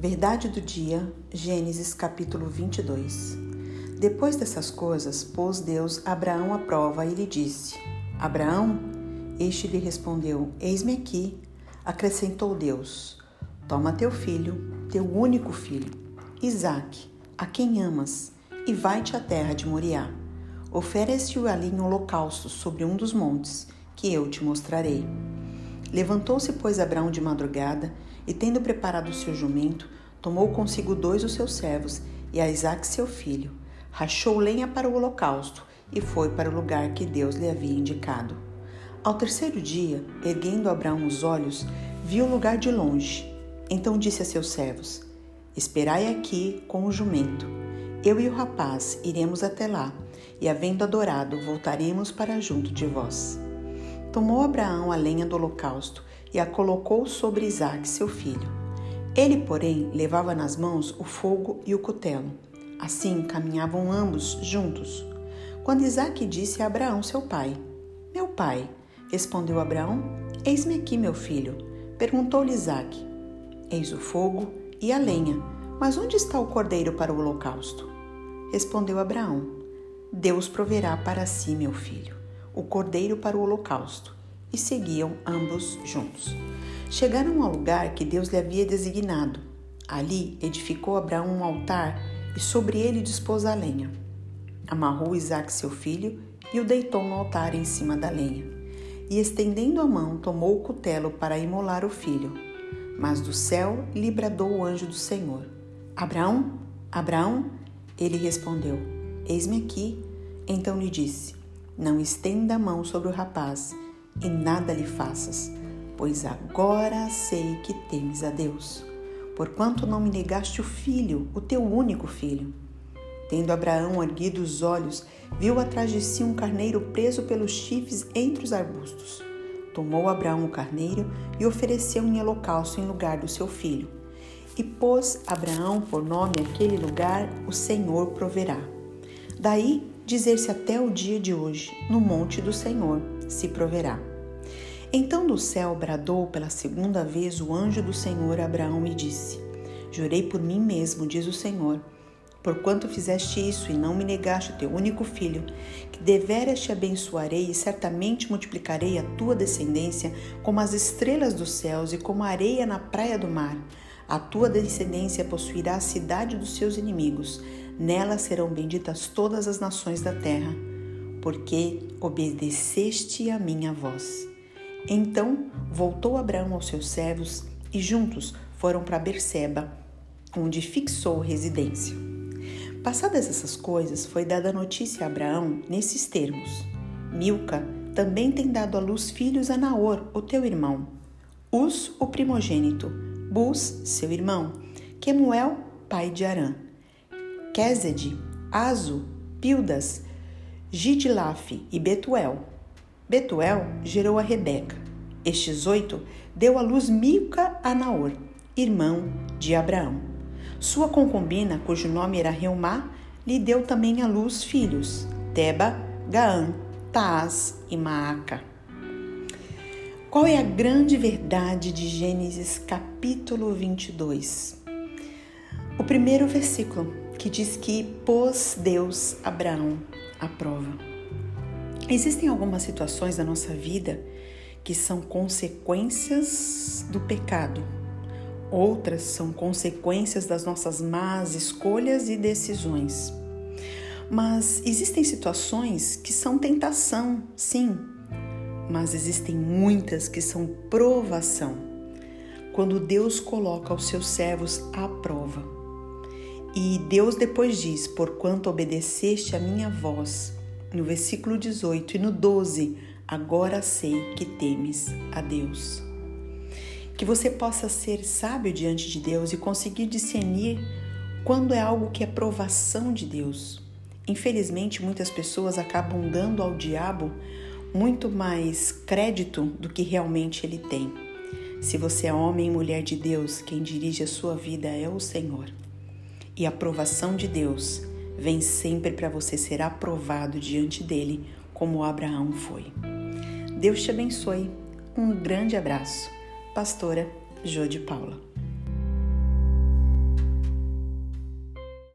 Verdade do dia, Gênesis capítulo 22. Depois dessas coisas, pôs Deus Abraão à prova e lhe disse: Abraão? Este lhe respondeu: Eis-me aqui. Acrescentou Deus: Toma teu filho, teu único filho, Isaque, a quem amas, e vai-te à terra de Moriá. Oferece-o ali em holocausto sobre um dos montes, que eu te mostrarei. Levantou-se, pois, Abraão de madrugada, e tendo preparado o seu jumento, tomou consigo dois dos seus servos e a Isaque seu filho, rachou lenha para o holocausto e foi para o lugar que Deus lhe havia indicado. Ao terceiro dia, erguendo Abraão os olhos, viu o lugar de longe. Então disse a seus servos: Esperai aqui com o jumento. Eu e o rapaz iremos até lá, e havendo adorado, voltaremos para junto de vós. Tomou Abraão a lenha do holocausto e a colocou sobre Isaque, seu filho. Ele, porém, levava nas mãos o fogo e o cutelo. Assim caminhavam ambos juntos. Quando Isaque disse a Abraão, seu pai: Meu pai, respondeu Abraão: Eis-me aqui, meu filho. Perguntou-lhe Isaque: Eis o fogo e a lenha, mas onde está o cordeiro para o holocausto? Respondeu Abraão: Deus proverá para si, meu filho o cordeiro para o holocausto, e seguiam ambos juntos. Chegaram ao lugar que Deus lhe havia designado. Ali edificou Abraão um altar e sobre ele dispôs a lenha. Amarrou Isaque seu filho e o deitou no altar em cima da lenha. E estendendo a mão, tomou o cutelo para imolar o filho. Mas do céu lhe bradou o anjo do Senhor: Abraão, Abraão? Ele respondeu: Eis-me aqui. Então lhe disse: não estenda a mão sobre o rapaz e nada lhe faças, pois agora sei que temes a Deus, porquanto não me negaste o filho, o teu único filho. Tendo Abraão erguido os olhos, viu atrás de si um carneiro preso pelos chifres entre os arbustos. Tomou Abraão o carneiro e ofereceu em holocausto em lugar do seu filho. E pôs Abraão por nome aquele lugar: O Senhor proverá. Daí dizer-se até o dia de hoje: No monte do Senhor se proverá. Então do céu bradou pela segunda vez o anjo do Senhor a Abraão e disse: Jurei por mim mesmo, diz o Senhor, porquanto fizeste isso e não me negaste o teu único filho, que deveras te abençoarei e certamente multiplicarei a tua descendência como as estrelas dos céus e como a areia na praia do mar. A tua descendência possuirá a cidade dos seus inimigos. Nela serão benditas todas as nações da terra, porque obedeceste a minha voz. Então voltou Abraão aos seus servos e juntos foram para Berseba, onde fixou residência. Passadas essas coisas, foi dada notícia a Abraão nesses termos: Milca também tem dado à luz filhos a Naor, o teu irmão, Us, o primogênito, Bus, seu irmão, Quemuel, pai de Arã, Quesed, Azo, Pildas, Gidlaf e Betuel. Betuel gerou a Rebeca. Estes oito deu à luz Milca a Naor, irmão de Abraão. Sua concubina, cujo nome era Reumá, lhe deu também à luz filhos, Teba, Gaã, Taaz e Maaca. Qual é a grande verdade de Gênesis capítulo 22? O primeiro versículo, que diz que pôs Deus Abraão à prova. Existem algumas situações da nossa vida que são consequências do pecado, outras são consequências das nossas más escolhas e decisões. Mas existem situações que são tentação, sim, mas existem muitas que são provação, quando Deus coloca os seus servos à prova. E Deus depois diz: Porquanto obedeceste a minha voz, no versículo 18 e no 12, agora sei que temes a Deus. Que você possa ser sábio diante de Deus e conseguir discernir quando é algo que é provação de Deus. Infelizmente, muitas pessoas acabam dando ao diabo muito mais crédito do que realmente ele tem. Se você é homem e mulher de Deus, quem dirige a sua vida é o Senhor. E a aprovação de Deus vem sempre para você ser aprovado diante dele, como Abraão foi. Deus te abençoe. Um grande abraço. Pastora Jô de Paula.